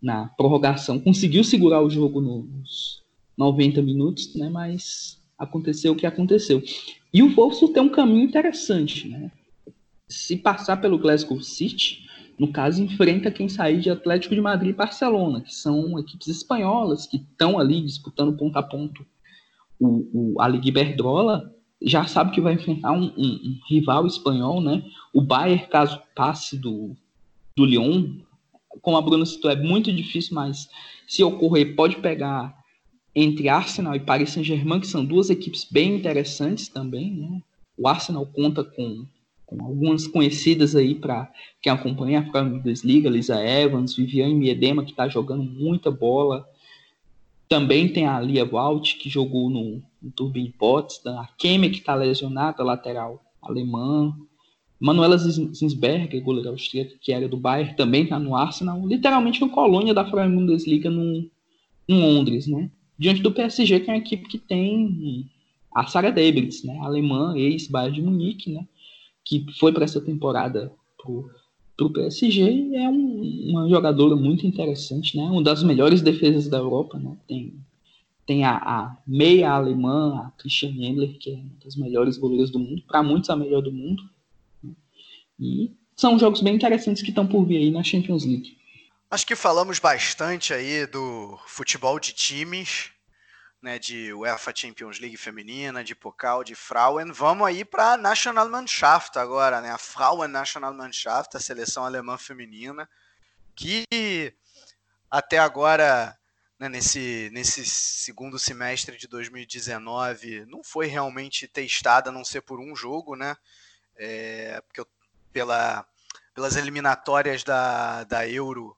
na prorrogação. Conseguiu segurar o jogo nos 90 minutos, né? mas aconteceu o que aconteceu. E o Wolfsburg tem um caminho interessante. Né? Se passar pelo Glasgow City, no caso, enfrenta quem sair de Atlético de Madrid e Barcelona, que são equipes espanholas que estão ali disputando ponto a ponto o, o, a Liga Iberdrola já sabe que vai enfrentar um, um, um, rival espanhol, né? O Bayern, caso passe do, do Lyon, como a Bruna citou, é muito difícil, mas se ocorrer, pode pegar entre Arsenal e Paris Saint-Germain, que são duas equipes bem interessantes também, né? O Arsenal conta com, com algumas conhecidas aí para quem acompanha a Bundesliga, Lisa Evans, Viviane Miedema, que está jogando muita bola, também tem a Lia Walt, que jogou no, no Turbine Potsdam, a Kemi, que está lesionada, lateral alemã, Manuela Zinsberger, goleira austríaca, que era do Bayern, também está no Arsenal, literalmente uma colônia da Frauen Bundesliga no, em Londres, né? Diante do PSG, que é uma equipe que tem a Sarah Debritz, né? alemã, ex-Bayern de Munique, né? Que foi para essa temporada pro o PSG é um, uma jogadora muito interessante, né? Uma das melhores defesas da Europa, né? Tem, tem a, a meia alemã, a Christiane Endler, que é uma das melhores goleiras do mundo, para muitos a melhor do mundo. E são jogos bem interessantes que estão por vir aí na Champions League. Acho que falamos bastante aí do futebol de times né, de UEFA Champions League feminina, de Pokal, de Frauen. Vamos aí para a Nationalmannschaft agora, né? A Frauen Nationalmannschaft, a seleção alemã feminina, que até agora, né, nesse, nesse segundo semestre de 2019, não foi realmente testada, a não ser por um jogo, né? É, porque eu, pela, pelas eliminatórias da, da Euro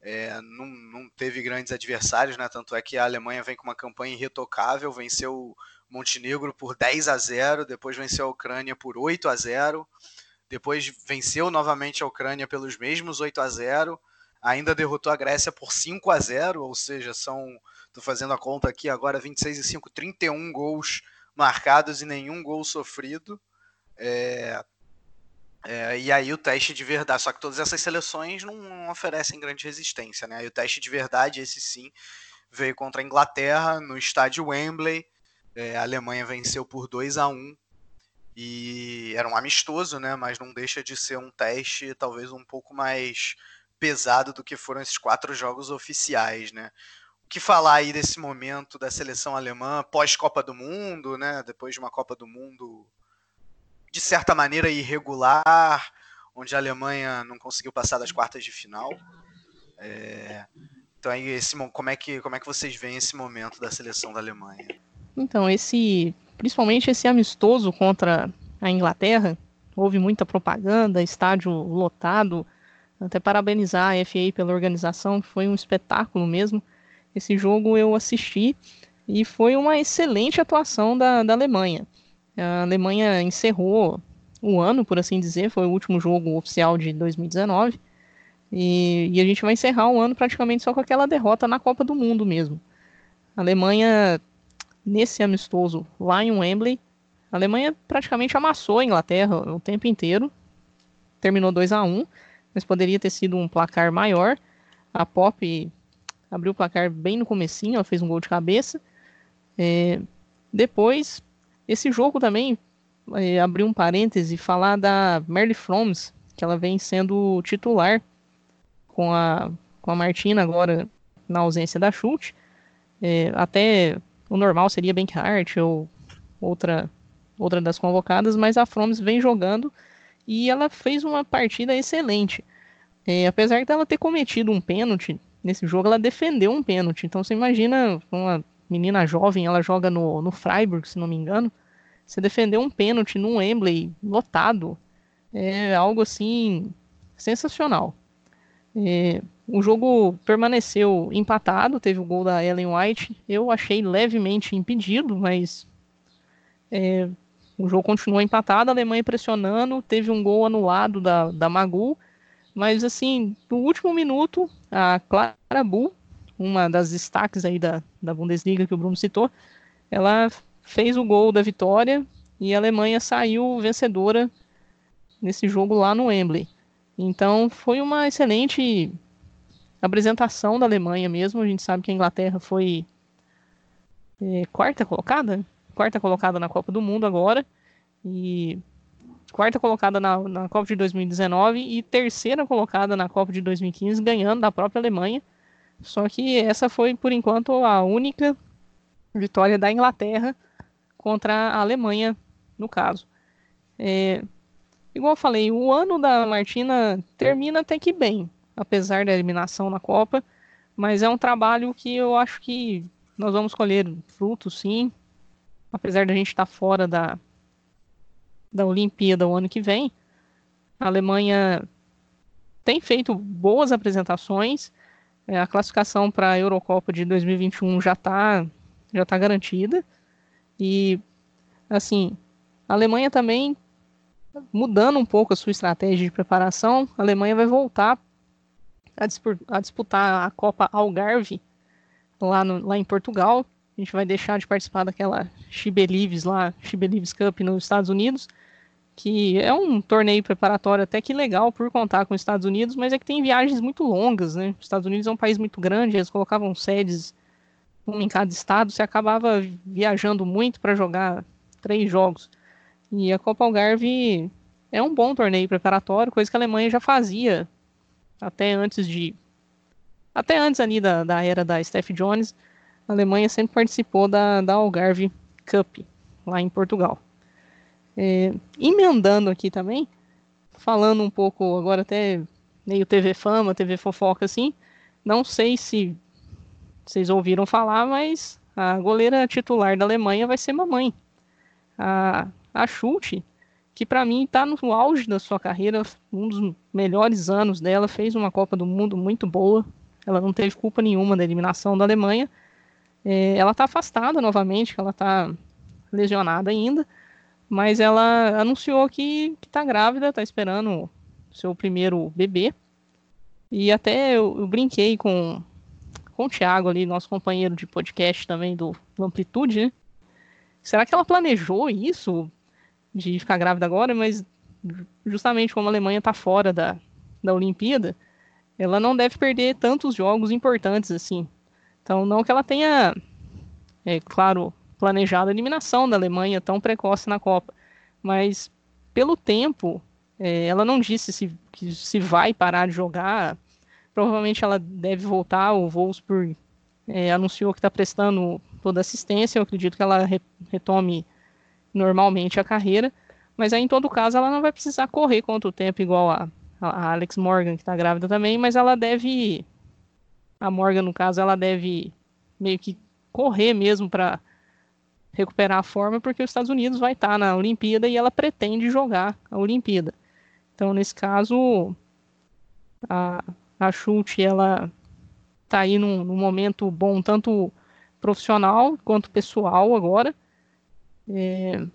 é, não, não, teve grandes adversários, né? Tanto é que a Alemanha vem com uma campanha irretocável, venceu Montenegro por 10 a 0, depois venceu a Ucrânia por 8 a 0, depois venceu novamente a Ucrânia pelos mesmos 8 a 0, ainda derrotou a Grécia por 5 a 0, ou seja, são, tô fazendo a conta aqui agora, 26 e 5, 31 gols marcados e nenhum gol sofrido. É, é, e aí o teste de verdade, só que todas essas seleções não oferecem grande resistência, né? O teste de verdade, esse sim, veio contra a Inglaterra no estádio Wembley. É, a Alemanha venceu por 2 a 1 e era um amistoso, né? Mas não deixa de ser um teste talvez um pouco mais pesado do que foram esses quatro jogos oficiais, né? O que falar aí desse momento da seleção alemã pós Copa do Mundo, né? Depois de uma Copa do Mundo de certa maneira irregular, onde a Alemanha não conseguiu passar das quartas de final. É, então aí esse como é que como é que vocês veem esse momento da seleção da Alemanha? Então esse principalmente esse amistoso contra a Inglaterra houve muita propaganda, estádio lotado. Até parabenizar a FA pela organização, foi um espetáculo mesmo. Esse jogo eu assisti e foi uma excelente atuação da, da Alemanha. A Alemanha encerrou o ano, por assim dizer, foi o último jogo oficial de 2019. E, e, a gente vai encerrar o ano praticamente só com aquela derrota na Copa do Mundo mesmo. A Alemanha, nesse amistoso lá em Wembley, a Alemanha praticamente amassou a Inglaterra o tempo inteiro. Terminou 2 a 1 mas poderia ter sido um placar maior. A Pop abriu o placar bem no comecinho, ela fez um gol de cabeça. É, depois esse jogo também, é, abrir um parêntese, falar da Merle Froms, que ela vem sendo titular com a, com a Martina agora na ausência da Schultz. É, até o normal seria Hart ou outra, outra das convocadas, mas a Froms vem jogando e ela fez uma partida excelente. É, apesar dela ter cometido um pênalti nesse jogo, ela defendeu um pênalti. Então você imagina uma menina jovem, ela joga no, no Freiburg, se não me engano. Você defender um pênalti num Wembley lotado é algo assim sensacional. É, o jogo permaneceu empatado, teve o gol da Ellen White. Eu achei levemente impedido, mas é, o jogo continuou empatado, a Alemanha pressionando, teve um gol anulado da, da Magu, mas assim, no último minuto, a Clara Bull uma das destaques aí da, da Bundesliga que o Bruno citou, ela fez o gol da vitória e a Alemanha saiu vencedora nesse jogo lá no Wembley. Então foi uma excelente apresentação da Alemanha mesmo. A gente sabe que a Inglaterra foi é, quarta colocada, quarta colocada na Copa do Mundo agora e quarta colocada na, na Copa de 2019 e terceira colocada na Copa de 2015, ganhando da própria Alemanha. Só que essa foi, por enquanto, a única vitória da Inglaterra contra a Alemanha, no caso. É, igual eu falei, o ano da Martina termina até que bem, apesar da eliminação na Copa, mas é um trabalho que eu acho que nós vamos colher frutos, sim, apesar da gente estar fora da, da Olimpíada o ano que vem, a Alemanha tem feito boas apresentações. É, a classificação para a Eurocopa de 2021 já está já tá garantida. E, assim, a Alemanha também, mudando um pouco a sua estratégia de preparação, a Alemanha vai voltar a, a disputar a Copa Algarve lá, no, lá em Portugal. A gente vai deixar de participar daquela Chibelives lá, Chibelives Cup nos Estados Unidos que é um torneio preparatório até que legal por contar com os Estados Unidos, mas é que tem viagens muito longas, né? Os Estados Unidos é um país muito grande, eles colocavam sedes uma em cada estado, você acabava viajando muito para jogar três jogos. E a Copa Algarve é um bom torneio preparatório, coisa que a Alemanha já fazia até antes de até antes ali da, da era da Steph Jones, a Alemanha sempre participou da, da Algarve Cup lá em Portugal. É, emendando aqui também, falando um pouco agora até meio TV Fama, TV Fofoca assim, não sei se vocês ouviram falar, mas a goleira titular da Alemanha vai ser mamãe. A, a Schulte, que para mim está no auge da sua carreira, um dos melhores anos dela, fez uma Copa do Mundo muito boa. Ela não teve culpa nenhuma da eliminação da Alemanha. É, ela está afastada novamente, ela está lesionada ainda mas ela anunciou que, que tá grávida, tá esperando seu primeiro bebê. E até eu, eu, brinquei com, com o Thiago ali, nosso companheiro de podcast também do, do Amplitude, né? Será que ela planejou isso de ficar grávida agora? Mas justamente como a Alemanha tá fora da, da Olimpíada, ela não deve perder tantos jogos importantes assim. Então, não que ela tenha, é claro, planejado a eliminação da Alemanha tão precoce na Copa. Mas pelo tempo, é, ela não disse se, que se vai parar de jogar. Provavelmente ela deve voltar. O Wolfsburg é, anunciou que está prestando toda assistência. Eu acredito que ela re, retome normalmente a carreira. Mas aí, em todo caso, ela não vai precisar correr contra o tempo igual a, a Alex Morgan, que está grávida também. Mas ela deve. A Morgan, no caso, ela deve meio que correr mesmo para recuperar a forma, porque os Estados Unidos vai estar na Olimpíada e ela pretende jogar a Olimpíada. Então, nesse caso, a, a Chute, ela está aí num, num, momento bom, tanto profissional quanto pessoal agora. É,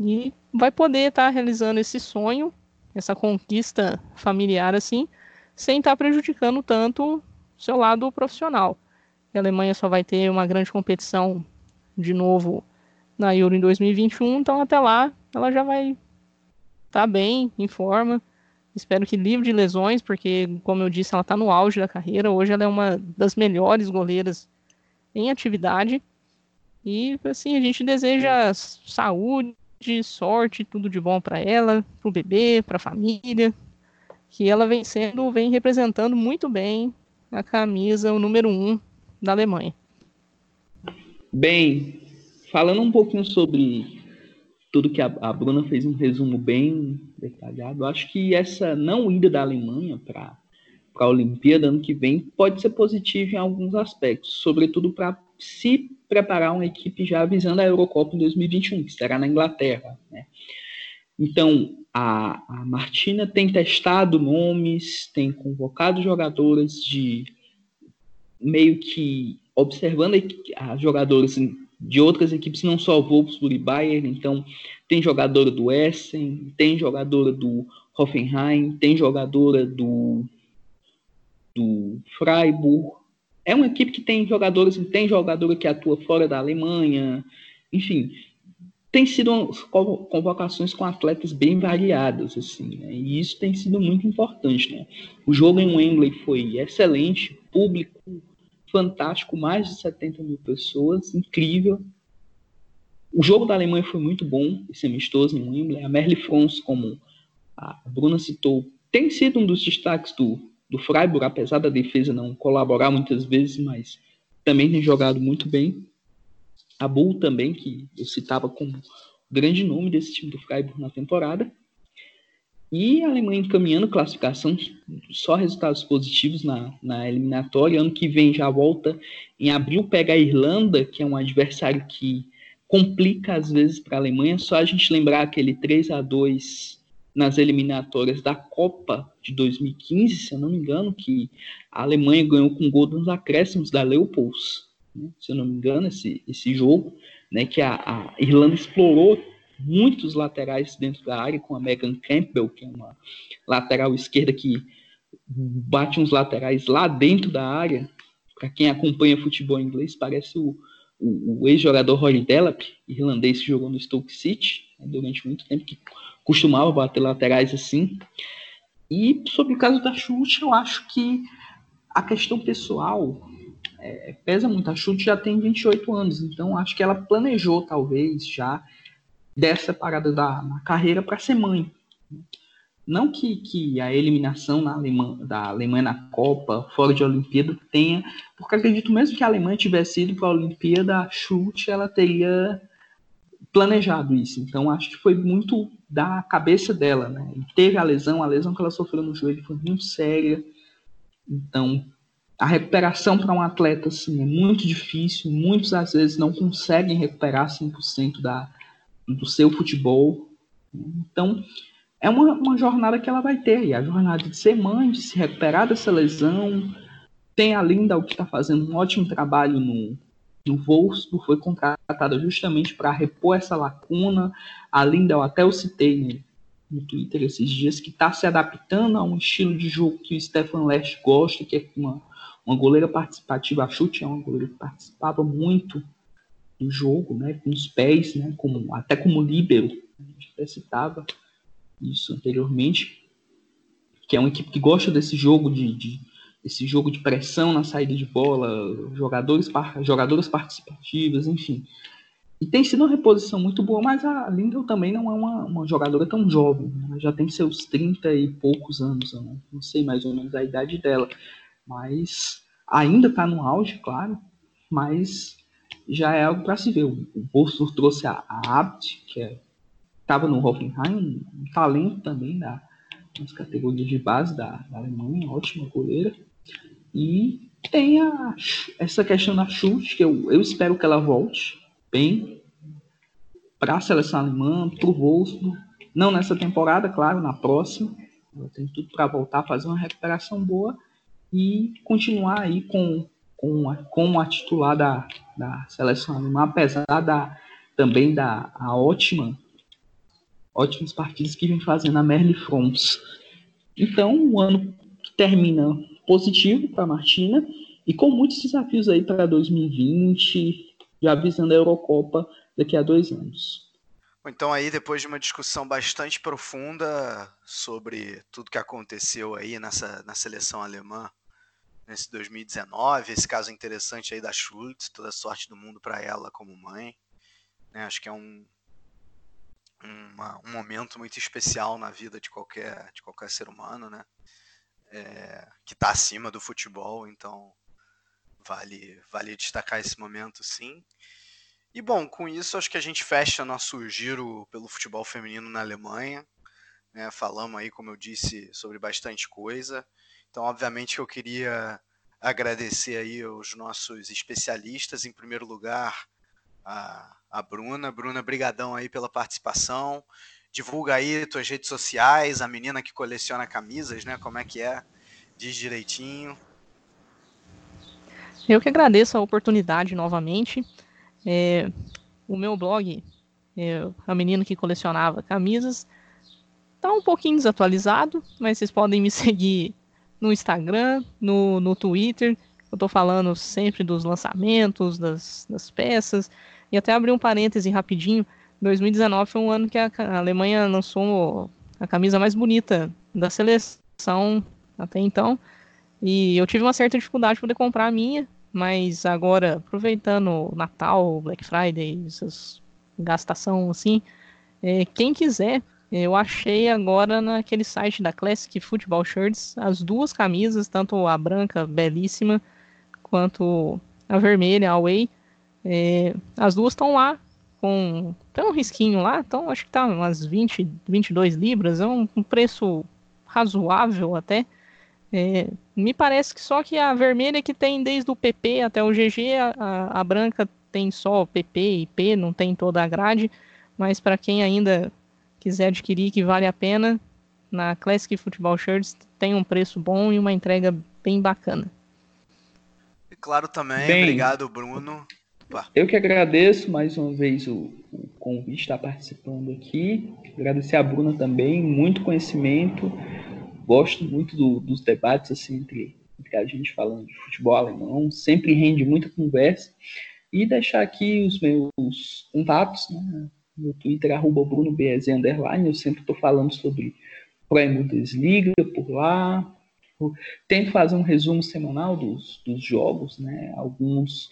e vai poder estar tá realizando esse sonho, essa conquista familiar assim, sem estar tá prejudicando tanto seu lado profissional. A Alemanha só vai ter uma grande competição de novo na Euro em 2021, então até lá ela já vai estar tá bem, em forma. Espero que livre de lesões, porque, como eu disse, ela está no auge da carreira. Hoje ela é uma das melhores goleiras em atividade. E, assim, a gente deseja saúde, sorte, tudo de bom para ela, para o bebê, para a família. Que ela vem sendo, vem representando muito bem a camisa, o número um da Alemanha. Bem, falando um pouquinho sobre tudo que a, a Bruna fez um resumo bem detalhado, acho que essa não ida da Alemanha para a Olimpíada ano que vem pode ser positiva em alguns aspectos, sobretudo para se preparar uma equipe já visando a Eurocopa em 2021, que será na Inglaterra. Né? Então, a, a Martina tem testado nomes, tem convocado jogadoras de meio que observando as jogadoras de outras equipes, não só Wolfsburg e Bayern, então tem jogadora do Essen, tem jogadora do Hoffenheim, tem jogadora do, do Freiburg. É uma equipe que tem jogadores, tem jogadora que atua fora da Alemanha, enfim, tem sido convocações com atletas bem variadas, assim, né? E isso tem sido muito importante, né? O jogo em Wembley foi excelente, público fantástico, mais de 70 mil pessoas, incrível. O jogo da Alemanha foi muito bom, esse amistoso em Wembley. A Merle Frons, como a Bruna citou, tem sido um dos destaques do, do Freiburg, apesar da defesa não colaborar muitas vezes, mas também tem jogado muito bem. A Bull também, que eu citava como grande nome desse time do Freiburg na temporada. E a Alemanha encaminhando classificação, só resultados positivos na, na eliminatória. Ano que vem já volta em abril, pega a Irlanda, que é um adversário que complica às vezes para a Alemanha. Só a gente lembrar aquele 3 a 2 nas eliminatórias da Copa de 2015, se eu não me engano, que a Alemanha ganhou com gol nos acréscimos da Leopolds, né? se eu não me engano, esse, esse jogo, né, que a, a, Irlanda explorou muitos laterais dentro da área, com a Megan Campbell, que é uma lateral esquerda que bate uns laterais lá dentro da área. Para quem acompanha futebol inglês, parece o, o, o ex-jogador Rory Delap, irlandês que jogou no Stoke City né, durante muito tempo, que costumava bater laterais assim. E sobre o caso da chute, eu acho que a questão pessoal é, pesa muito. A chute já tem 28 anos, então acho que ela planejou, talvez, já dessa parada da carreira para ser mãe. Não que, que a eliminação na Alemanha, da Alemanha na Copa, fora de Olimpíada, tenha. Porque acredito mesmo que a Alemanha tivesse ido para a Olimpíada, a chute ela teria planejado isso. Então acho que foi muito da cabeça dela, né? E teve a lesão, a lesão que ela sofreu no joelho foi muito séria. Então a recuperação para um atleta assim é muito difícil, muitos às vezes não conseguem recuperar 100% da do seu futebol. Então é uma, uma jornada que ela vai ter, e a jornada de ser mãe, de se recuperar dessa lesão. Tem a Linda, que está fazendo um ótimo trabalho no, no Wolfsburg, foi contratada justamente para repor essa lacuna. A Linda, eu até eu citei no, no Twitter esses dias, que está se adaptando a um estilo de jogo que o Stefan Lest gosta, que é uma, uma goleira participativa. A chute é uma goleira que participava muito do jogo, né, com os pés, né, como, até como líbero. A gente até citava isso anteriormente, que é uma equipe que gosta desse jogo de, de esse jogo de pressão na saída de bola, jogadores, jogadoras participativas, enfim. E tem sido uma reposição muito boa, mas a Lindel também não é uma, uma jogadora tão jovem. Né? Ela já tem seus 30 e poucos anos, né? não sei mais ou menos a idade dela. Mas ainda está no auge, claro, mas já é algo para se ver. O, o trouxe a, Abt, que estava é, no Hoffenheim, um talento também da, nas categorias de base da, da Alemanha, ótima goleira. E tem a, essa questão da chute, que eu, eu espero que ela volte bem para a seleção alemã, para o Wolfsburg. Não nessa temporada, claro, na próxima. Ela tem tudo para voltar, fazer uma recuperação boa e continuar aí com, com, a, com a titular da, da seleção alemã, apesar da, também da a ótima ótimos partidos que vem fazendo a Merle Frons. Então, o ano que termina positivo para a Martina e com muitos desafios aí para 2020, já visando a Eurocopa daqui a dois anos. Então aí, depois de uma discussão bastante profunda sobre tudo que aconteceu aí nessa, na seleção alemã nesse 2019, esse caso interessante aí da Schultz, toda a sorte do mundo para ela como mãe. Né? Acho que é um, uma, um momento muito especial na vida de qualquer, de qualquer ser humano, né? é, que está acima do futebol, então vale, vale destacar esse momento sim. E bom, com isso acho que a gente fecha nosso giro pelo futebol feminino na Alemanha. Né? Falamos aí, como eu disse, sobre bastante coisa. Então, obviamente, eu queria agradecer aí aos nossos especialistas, em primeiro lugar, a, a Bruna. Bruna, brigadão aí pela participação. Divulga aí tuas redes sociais, a menina que coleciona camisas, né? Como é que é? Diz direitinho. Eu que agradeço a oportunidade novamente. É, o meu blog, é, a menina que colecionava camisas, tá um pouquinho desatualizado, mas vocês podem me seguir no Instagram, no, no Twitter. Eu tô falando sempre dos lançamentos, das, das peças. E até abrir um parêntese rapidinho, 2019 foi um ano que a Alemanha lançou a camisa mais bonita da seleção até então. E eu tive uma certa dificuldade para poder comprar a minha, mas agora, aproveitando o Natal, Black Friday, essas gastação assim, é, quem quiser, eu achei agora naquele site da Classic Football Shirts as duas camisas, tanto a branca belíssima quanto a vermelha, a Away. É, as duas estão lá com tem um risquinho lá, então acho que tá umas 20, 22 libras, é um, um preço razoável até. É, me parece que só que a vermelha que tem desde o PP até o GG, a, a branca tem só PP e P, não tem toda a grade, mas para quem ainda quiser adquirir que vale a pena, na Classic Football Shirts tem um preço bom e uma entrega bem bacana. E claro também, bem, obrigado Bruno eu que agradeço mais uma vez o, o convite estar participando aqui. Agradecer a Bruna também, muito conhecimento. Gosto muito do, dos debates assim entre, entre a gente falando de futebol alemão. Sempre rende muita conversa. E deixar aqui os meus contatos, né? No Twitter, arroba BrunoBS underline. Eu sempre estou falando sobre Prêmio Desliga por lá. Tento fazer um resumo semanal dos, dos jogos, né? Alguns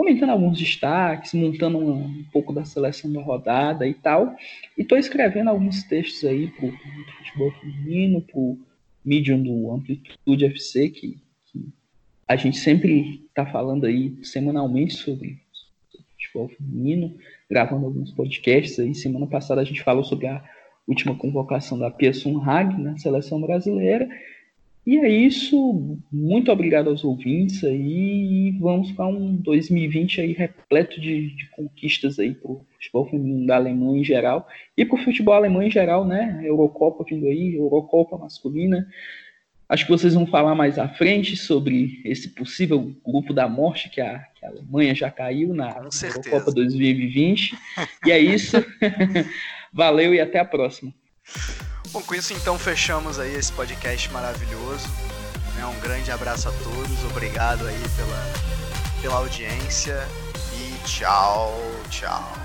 comentando alguns destaques, montando um, um pouco da seleção da rodada e tal. E estou escrevendo alguns textos aí para o futebol feminino, para o Medium do Amplitude FC, que, que a gente sempre está falando aí semanalmente sobre futebol feminino, gravando alguns podcasts aí. Semana passada a gente falou sobre a última convocação da Pia Sunhag na seleção brasileira. E é isso. Muito obrigado aos ouvintes aí. E vamos para um 2020 aí repleto de, de conquistas aí para o futebol feminino da Alemanha em geral e para o futebol alemão em geral, né? Eurocopa vindo aí, Eurocopa masculina. Acho que vocês vão falar mais à frente sobre esse possível grupo da morte que a, que a Alemanha já caiu na Eurocopa 2020. E é isso. Valeu e até a próxima. Bom, com isso então fechamos aí esse podcast maravilhoso. Né? Um grande abraço a todos, obrigado aí pela, pela audiência e tchau, tchau.